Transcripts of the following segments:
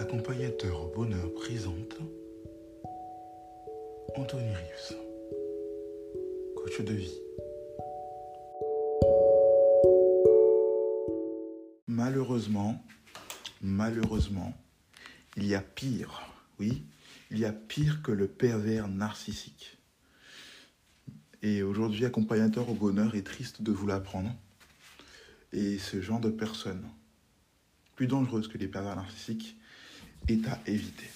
Accompagnateur au bonheur présente Anthony Rives, coach de vie. Malheureusement, malheureusement, il y a pire, oui, il y a pire que le pervers narcissique. Et aujourd'hui, accompagnateur au bonheur est triste de vous l'apprendre. Et ce genre de personne, plus dangereuse que les pervers narcissiques, est à éviter.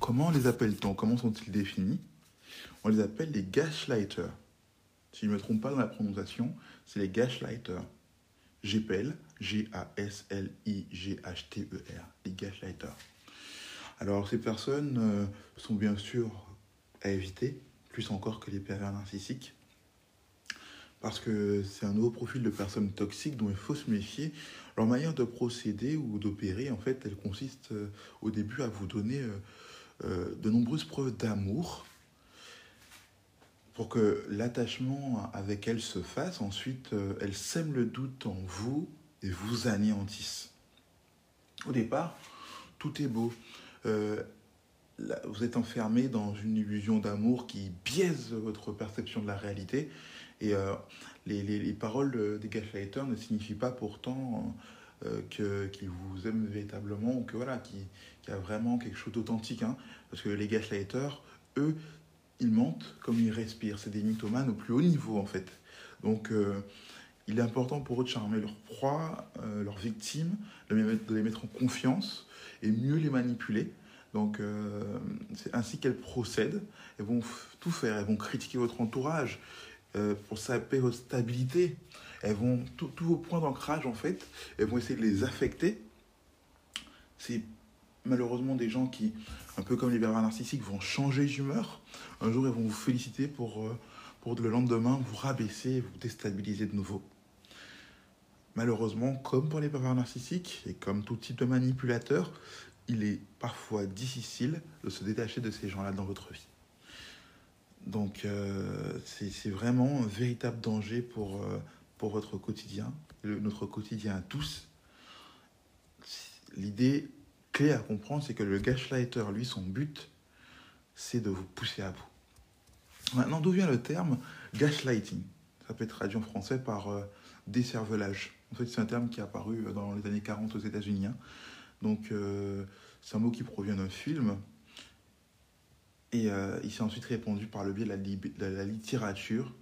Comment les appelle-t-on? Comment sont-ils définis? On les appelle les gaslighters. Si je ne me trompe pas dans la prononciation, c'est les gaslighters. GPL, G-A-S-L-I-G-H-T-E-R, les gaslighters. Alors ces personnes euh, sont bien sûr à éviter, plus encore que les pervers narcissiques, parce que c'est un nouveau profil de personnes toxiques dont il faut se méfier. Leur manière de procéder ou d'opérer, en fait, elle consiste euh, au début à vous donner euh, de nombreuses preuves d'amour pour que l'attachement avec elle se fasse. Ensuite, elle sème le doute en vous et vous anéantissent. Au départ, tout est beau. Euh, vous êtes enfermé dans une illusion d'amour qui biaise votre perception de la réalité. Et euh, les, les, les, paroles des gaslighters ne signifient pas pourtant euh, qu'ils vous aiment véritablement ou que voilà, qu'il y a vraiment quelque chose d'authentique. Hein. Parce que les gaslighters, eux, ils mentent comme ils respirent. C'est des mythomanes au plus haut niveau en fait. Donc euh, il est important pour eux de charmer leur proie, euh, leurs victimes, de les mettre en confiance et mieux les manipuler. Donc, c'est ainsi qu'elles procèdent. Elles vont tout faire. Elles vont critiquer votre entourage euh, pour saper votre stabilité. Elles vont, tous vos points d'ancrage, en fait, elles vont essayer de les affecter. C'est malheureusement des gens qui, un peu comme les pervers narcissiques, vont changer d'humeur. Un jour, elles vont vous féliciter pour, euh, pour le lendemain vous rabaisser, vous déstabiliser de nouveau. Malheureusement, comme pour les pervers narcissiques et comme tout type de manipulateur, il est parfois difficile de se détacher de ces gens-là dans votre vie. Donc euh, c'est vraiment un véritable danger pour, euh, pour votre quotidien, notre quotidien à tous. L'idée clé à comprendre, c'est que le gaslighter, lui, son but, c'est de vous pousser à bout. Maintenant, d'où vient le terme gaslighting? Ça peut être traduit en français par euh, décervelage. En fait, c'est un terme qui est apparu dans les années 40 aux États-Unis. Hein. Donc, euh, c'est un mot qui provient d'un film. Et euh, il s'est ensuite répandu par le biais de la, littérature.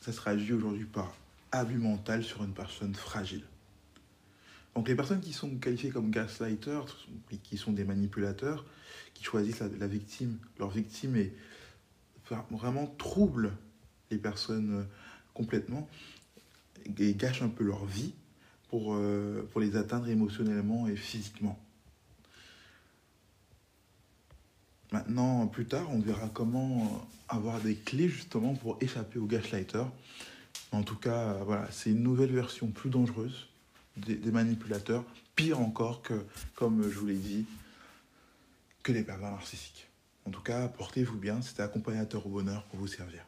Ça se traduit aujourd'hui par abus mental sur une personne fragile. Donc, les personnes qui sont qualifiées comme gaslighters, qui sont des manipulateurs, qui choisissent la, victime, leur victime et vraiment troublent les personnes complètement et gâchent un peu leur vie pour, euh, pour les atteindre émotionnellement et physiquement. Maintenant, plus tard, on verra comment avoir des clés justement pour échapper au gaslighter. En tout cas, voilà, c'est une nouvelle version plus dangereuse des, des, manipulateurs, pire encore que, comme je vous l'ai dit, que les pervers narcissiques. En tout cas, portez-vous bien, c'était accompagnateur au bonheur pour vous servir.